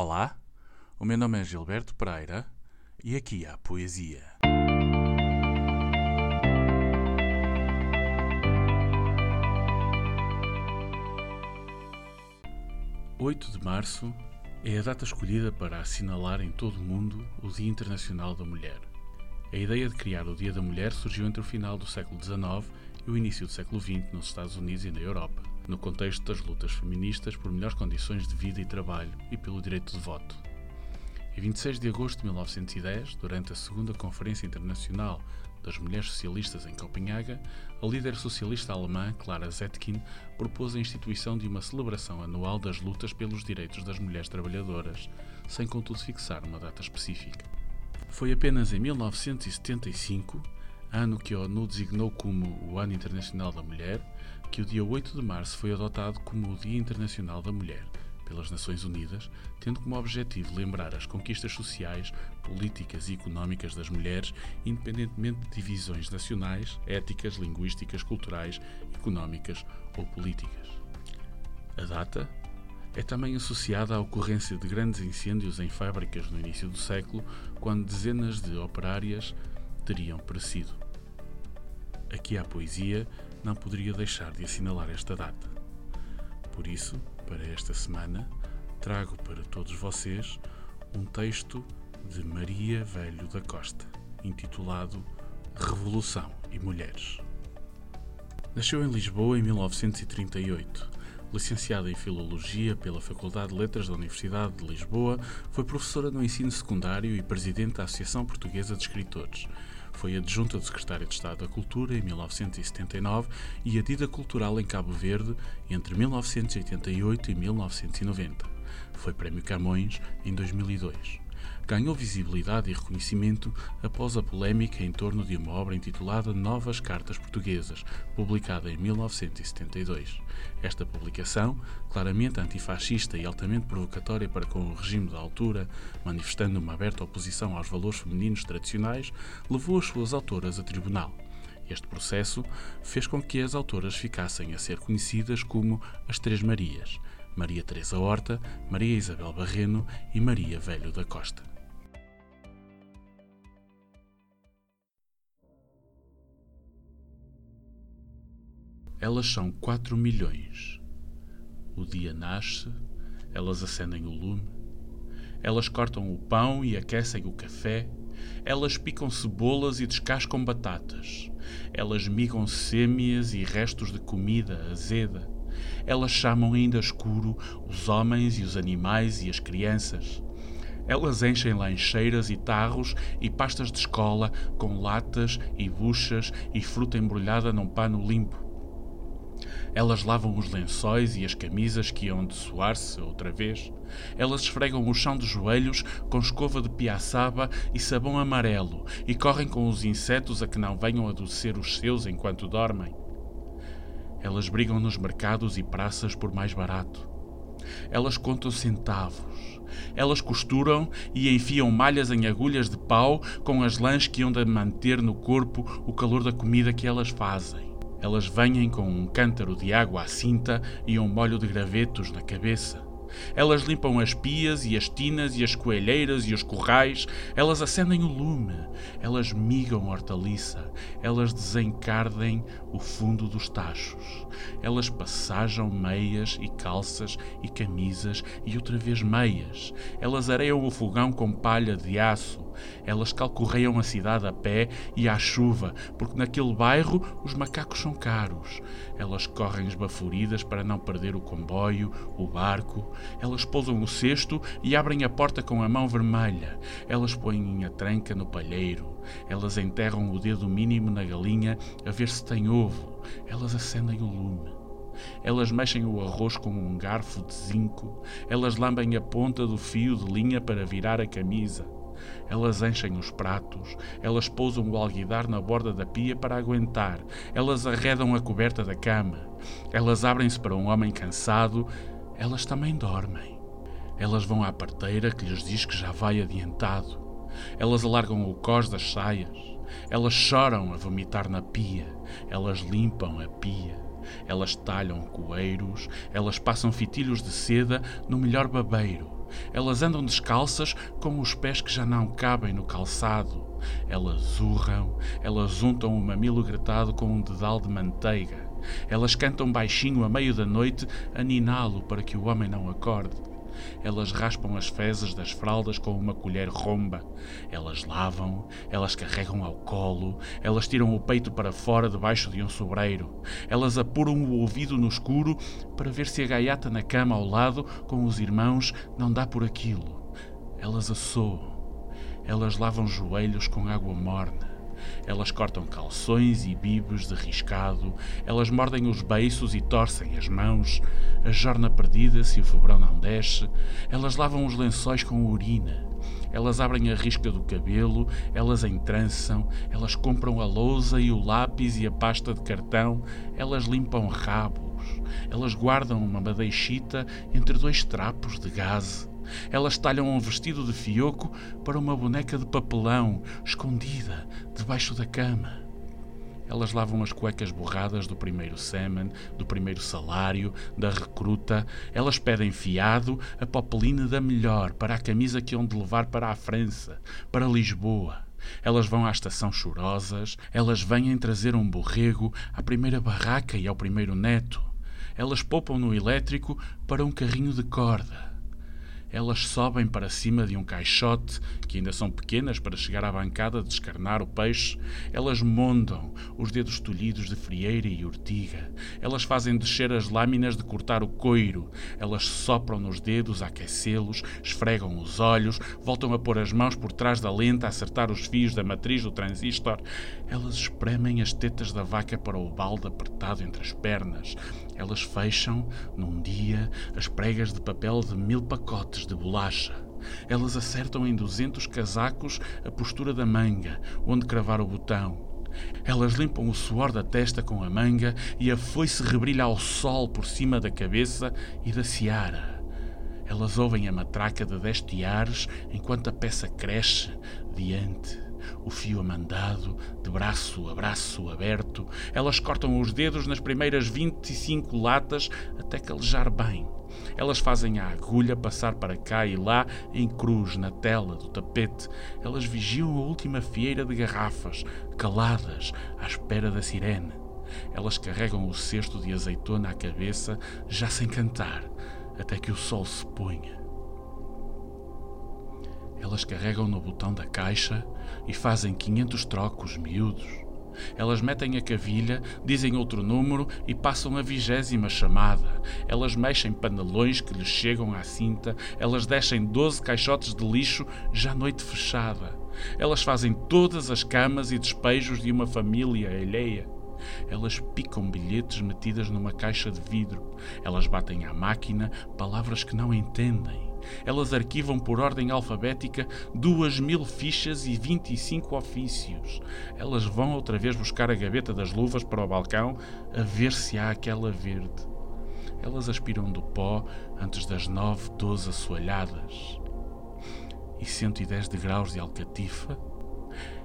Olá, o meu nome é Gilberto Pereira e aqui há poesia. Oito de março é a data escolhida para assinalar em todo o mundo o Dia Internacional da Mulher. A ideia de criar o Dia da Mulher surgiu entre o final do século XIX e o início do século XX nos Estados Unidos e na Europa, no contexto das lutas feministas por melhores condições de vida e trabalho e pelo direito de voto. Em 26 de agosto de 1910, durante a Segunda Conferência Internacional das Mulheres Socialistas em Copenhaga, a líder socialista alemã Clara Zetkin propôs a instituição de uma celebração anual das lutas pelos direitos das mulheres trabalhadoras, sem contudo fixar uma data específica. Foi apenas em 1975, ano que a ONU designou como o Ano Internacional da Mulher, que o dia 8 de março foi adotado como o Dia Internacional da Mulher pelas Nações Unidas, tendo como objetivo lembrar as conquistas sociais, políticas e económicas das mulheres, independentemente de divisões nacionais, éticas, linguísticas, culturais, económicas ou políticas. A data é também associada à ocorrência de grandes incêndios em fábricas no início do século, quando dezenas de operárias teriam perecido. Aqui a poesia não poderia deixar de assinalar esta data. Por isso, para esta semana, trago para todos vocês um texto de Maria Velho da Costa, intitulado Revolução e Mulheres. Nasceu em Lisboa em 1938 Licenciada em Filologia pela Faculdade de Letras da Universidade de Lisboa, foi professora no ensino secundário e presidente da Associação Portuguesa de Escritores. Foi adjunta do Secretário de Estado da Cultura em 1979 e adida cultural em Cabo Verde entre 1988 e 1990. Foi Prémio Camões em 2002 ganhou visibilidade e reconhecimento após a polémica em torno de uma obra intitulada Novas Cartas Portuguesas, publicada em 1972. Esta publicação, claramente antifascista e altamente provocatória para com o regime da altura, manifestando uma aberta oposição aos valores femininos tradicionais, levou as suas autoras a tribunal. Este processo fez com que as autoras ficassem a ser conhecidas como as Três Marias, Maria Teresa Horta, Maria Isabel Barreno e Maria Velho da Costa. Elas são quatro milhões. O dia nasce, elas acendem o lume, elas cortam o pão e aquecem o café, elas picam cebolas e descascam batatas, elas migam sêmias e restos de comida azeda, elas chamam ainda escuro os homens e os animais e as crianças. Elas enchem lancheiras e tarros e pastas de escola com latas e buchas e fruta embrulhada num pano limpo. Elas lavam os lençóis e as camisas que iam de suar-se outra vez. Elas esfregam o chão de joelhos com escova de piaçaba e sabão amarelo e correm com os insetos a que não venham adoecer os seus enquanto dormem. Elas brigam nos mercados e praças por mais barato. Elas contam centavos. Elas costuram e enfiam malhas em agulhas de pau com as lãs que hão de manter no corpo o calor da comida que elas fazem. Elas vêm com um cântaro de água à cinta e um molho de gravetos na cabeça. Elas limpam as pias e as tinas e as coelheiras e os corrais, elas acendem o lume, elas migam hortaliça, elas desencardem o fundo dos tachos, elas passajam meias e calças e camisas e outra vez meias, elas areiam o fogão com palha de aço, elas calcorreiam a cidade a pé e à chuva, porque naquele bairro os macacos são caros. Elas correm esbaforidas para não perder o comboio, o barco. Elas pousam o cesto e abrem a porta com a mão vermelha. Elas põem a tranca no palheiro. Elas enterram o dedo mínimo na galinha a ver se tem ovo. Elas acendem o lume. Elas mexem o arroz com um garfo de zinco. Elas lambem a ponta do fio de linha para virar a camisa. Elas enchem os pratos, elas pousam o alguidar na borda da pia para aguentar, elas arredam a coberta da cama, elas abrem-se para um homem cansado, elas também dormem. Elas vão à parteira que lhes diz que já vai adiantado. Elas alargam o cós das saias. Elas choram a vomitar na pia. Elas limpam a pia. Elas talham coeiros. Elas passam fitilhos de seda no melhor babeiro Elas andam descalças com os pés que já não cabem no calçado. Elas urram, elas untam o mamilo gratado com um dedal de manteiga. Elas cantam baixinho à meio da noite a niná-lo para que o homem não acorde. Elas raspam as fezes das fraldas com uma colher romba. Elas lavam, elas carregam ao colo, elas tiram o peito para fora debaixo de um sobreiro. Elas apuram o ouvido no escuro para ver se a gaiata na cama ao lado com os irmãos não dá por aquilo. Elas assoam. Elas lavam joelhos com água morna. Elas cortam calções e bibos de riscado, elas mordem os beiços e torcem as mãos, a jorna perdida se o febrão não desce, elas lavam os lençóis com urina, elas abrem a risca do cabelo, elas entrançam, elas compram a lousa e o lápis e a pasta de cartão, elas limpam rabos, elas guardam uma madeixita entre dois trapos de gaze. Elas talham um vestido de fioco para uma boneca de papelão, escondida debaixo da cama. Elas lavam as cuecas borradas do primeiro semen, do primeiro salário, da recruta. Elas pedem fiado a popelina da melhor para a camisa que hão de levar para a França, para Lisboa. Elas vão à estação chorosas, elas vêm trazer um borrego à primeira barraca e ao primeiro neto. Elas poupam no elétrico para um carrinho de corda elas sobem para cima de um caixote, que ainda são pequenas para chegar à bancada de descarnar o peixe. Elas mondam os dedos tolhidos de frieira e urtiga. Elas fazem descer as lâminas de cortar o coiro. Elas sopram nos dedos a aquecê-los, esfregam os olhos, voltam a pôr as mãos por trás da lente a acertar os fios da matriz do transistor. Elas espremem as tetas da vaca para o balde apertado entre as pernas. Elas fecham, num dia, as pregas de papel de mil pacotes de bolacha. Elas acertam em duzentos casacos a postura da manga, onde cravar o botão. Elas limpam o suor da testa com a manga e a foice rebrilha ao sol por cima da cabeça e da seara. Elas ouvem a matraca de dez tiares enquanto a peça cresce diante o fio amandado, de braço a braço aberto. Elas cortam os dedos nas primeiras 25 latas até calejar bem. Elas fazem a agulha passar para cá e lá em cruz na tela do tapete. Elas vigiam a última fieira de garrafas, caladas, à espera da sirene. Elas carregam o cesto de azeitona à cabeça, já sem cantar, até que o sol se ponha. Elas carregam no botão da caixa e fazem 500 trocos miúdos. Elas metem a cavilha, dizem outro número e passam a vigésima chamada. Elas mexem panelões que lhes chegam à cinta. Elas descem 12 caixotes de lixo já noite fechada. Elas fazem todas as camas e despejos de uma família alheia. Elas picam bilhetes metidas numa caixa de vidro. Elas batem à máquina palavras que não entendem. Elas arquivam por ordem alfabética duas mil fichas e vinte e cinco ofícios. Elas vão outra vez buscar a gaveta das luvas para o balcão a ver se há aquela verde. Elas aspiram do pó antes das nove, doze assoalhadas. E 110 degraus de alcatifa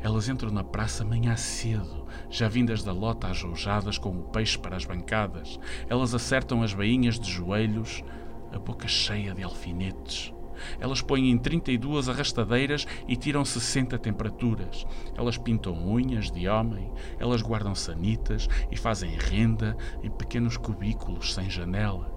elas entram na praça manhã cedo, já vindas da lota ajoujadas com o peixe para as bancadas. Elas acertam as bainhas de joelhos, a boca cheia de alfinetes. Elas põem em 32 arrastadeiras e tiram 60 temperaturas. Elas pintam unhas de homem, elas guardam sanitas e fazem renda em pequenos cubículos sem janela.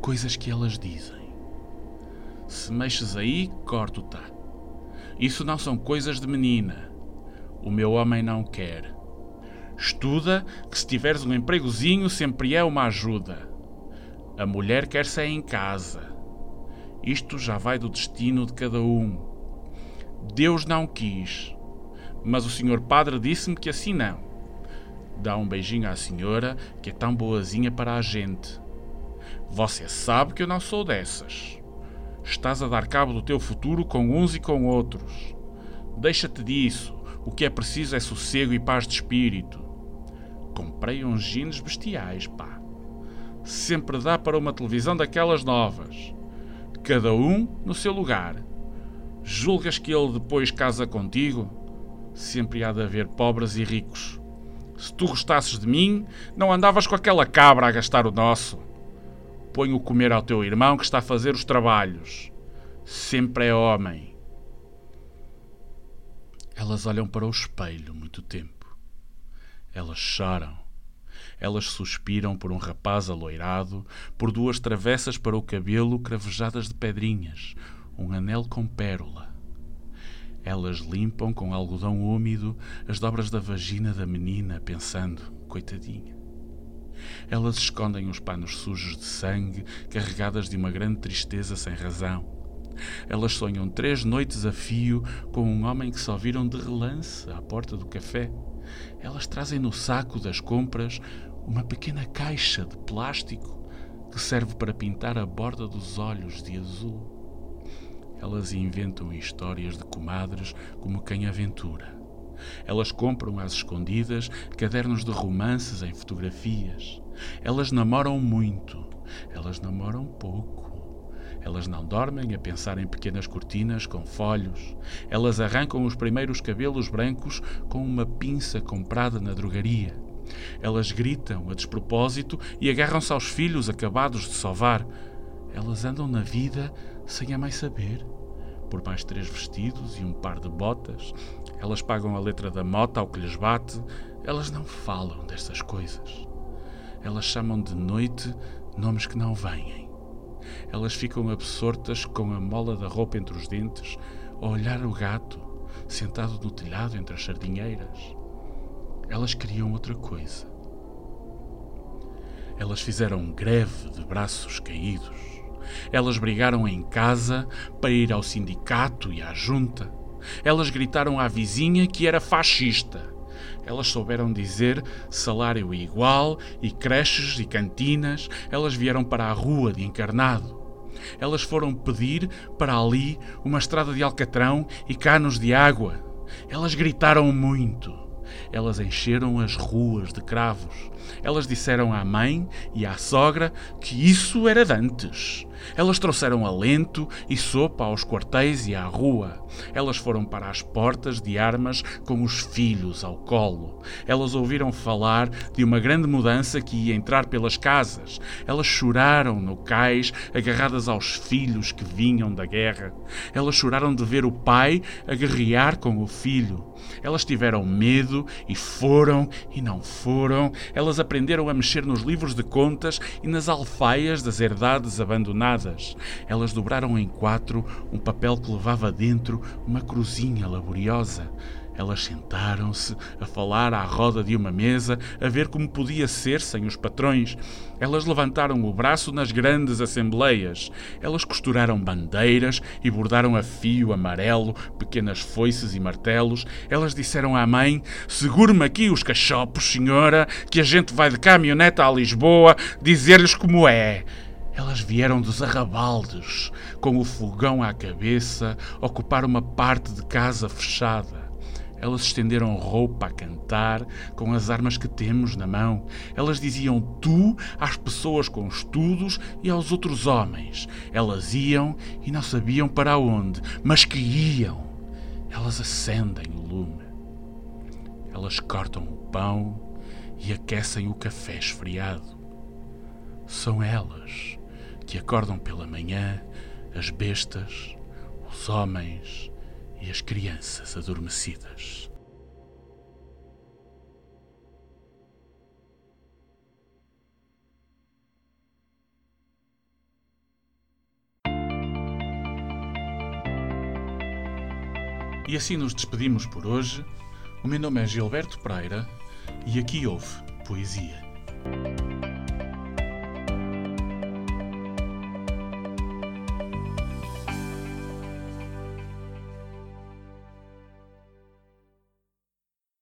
Coisas que elas dizem. Se mexes aí, corto-te. Isso não são coisas de menina. O meu homem não quer. Estuda, que se tiveres um empregozinho sempre é uma ajuda. A mulher quer ser em casa. Isto já vai do destino de cada um. Deus não quis, mas o senhor padre disse-me que assim não. Dá um beijinho à senhora, que é tão boazinha para a gente. Você sabe que eu não sou dessas. Estás a dar cabo do teu futuro com uns e com outros. Deixa-te disso. O que é preciso é sossego e paz de espírito. Comprei uns jeans bestiais, pá sempre dá para uma televisão daquelas novas. Cada um no seu lugar. Julgas que ele depois casa contigo? Sempre há de haver pobres e ricos. Se tu gostasses de mim, não andavas com aquela cabra a gastar o nosso. põe o comer ao teu irmão que está a fazer os trabalhos. Sempre é homem. Elas olham para o espelho muito tempo. Elas choram. Elas suspiram por um rapaz aloirado, por duas travessas para o cabelo cravejadas de pedrinhas, um anel com pérola. Elas limpam com algodão úmido as dobras da vagina da menina, pensando, coitadinha. Elas escondem os panos sujos de sangue, carregadas de uma grande tristeza sem razão. Elas sonham três noites a fio com um homem que só viram de relance à porta do café. Elas trazem no saco das compras uma pequena caixa de plástico que serve para pintar a borda dos olhos de azul. Elas inventam histórias de comadres como quem aventura. Elas compram às escondidas cadernos de romances em fotografias. Elas namoram muito. Elas namoram pouco. Elas não dormem a pensar em pequenas cortinas com folhos. Elas arrancam os primeiros cabelos brancos com uma pinça comprada na drogaria. Elas gritam a despropósito e agarram-se aos filhos acabados de sovar. Elas andam na vida sem a mãe saber. Por mais três vestidos e um par de botas, elas pagam a letra da mota ao que lhes bate. Elas não falam destas coisas. Elas chamam de noite nomes que não vêm. Elas ficam absortas com a mola da roupa entre os dentes, a olhar o gato, sentado no telhado entre as sardinheiras. Elas queriam outra coisa. Elas fizeram greve de braços caídos. Elas brigaram em casa para ir ao sindicato e à junta. Elas gritaram à vizinha que era fascista. Elas souberam dizer salário igual e creches e cantinas. Elas vieram para a rua de encarnado. Elas foram pedir para ali uma estrada de alcatrão e canos de água. Elas gritaram muito. Elas encheram as ruas de cravos. Elas disseram à mãe e à sogra que isso era dantes. Elas trouxeram alento e sopa aos quartéis e à rua. Elas foram para as portas de armas com os filhos ao colo. Elas ouviram falar de uma grande mudança que ia entrar pelas casas. Elas choraram no cais, agarradas aos filhos que vinham da guerra. Elas choraram de ver o pai a guerrear com o filho. Elas tiveram medo e foram e não foram. Elas aprenderam a mexer nos livros de contas e nas alfaias das herdades abandonadas. Elas dobraram em quatro um papel que levava dentro uma cruzinha laboriosa. Elas sentaram-se a falar à roda de uma mesa, a ver como podia ser sem os patrões. Elas levantaram o braço nas grandes assembleias. Elas costuraram bandeiras e bordaram a fio amarelo pequenas foices e martelos. Elas disseram à mãe: Segure-me aqui os cachopos, senhora, que a gente vai de caminhoneta a Lisboa dizer-lhes como é. Elas vieram dos arrabaldes, com o fogão à cabeça, ocupar uma parte de casa fechada. Elas estenderam roupa a cantar com as armas que temos na mão. Elas diziam tu às pessoas com estudos e aos outros homens. Elas iam e não sabiam para onde, mas que iam. Elas acendem o lume. Elas cortam o pão e aquecem o café esfriado. São elas que acordam pela manhã as bestas, os homens, e as crianças adormecidas. E assim nos despedimos por hoje. O meu nome é Gilberto Pereira e aqui houve poesia.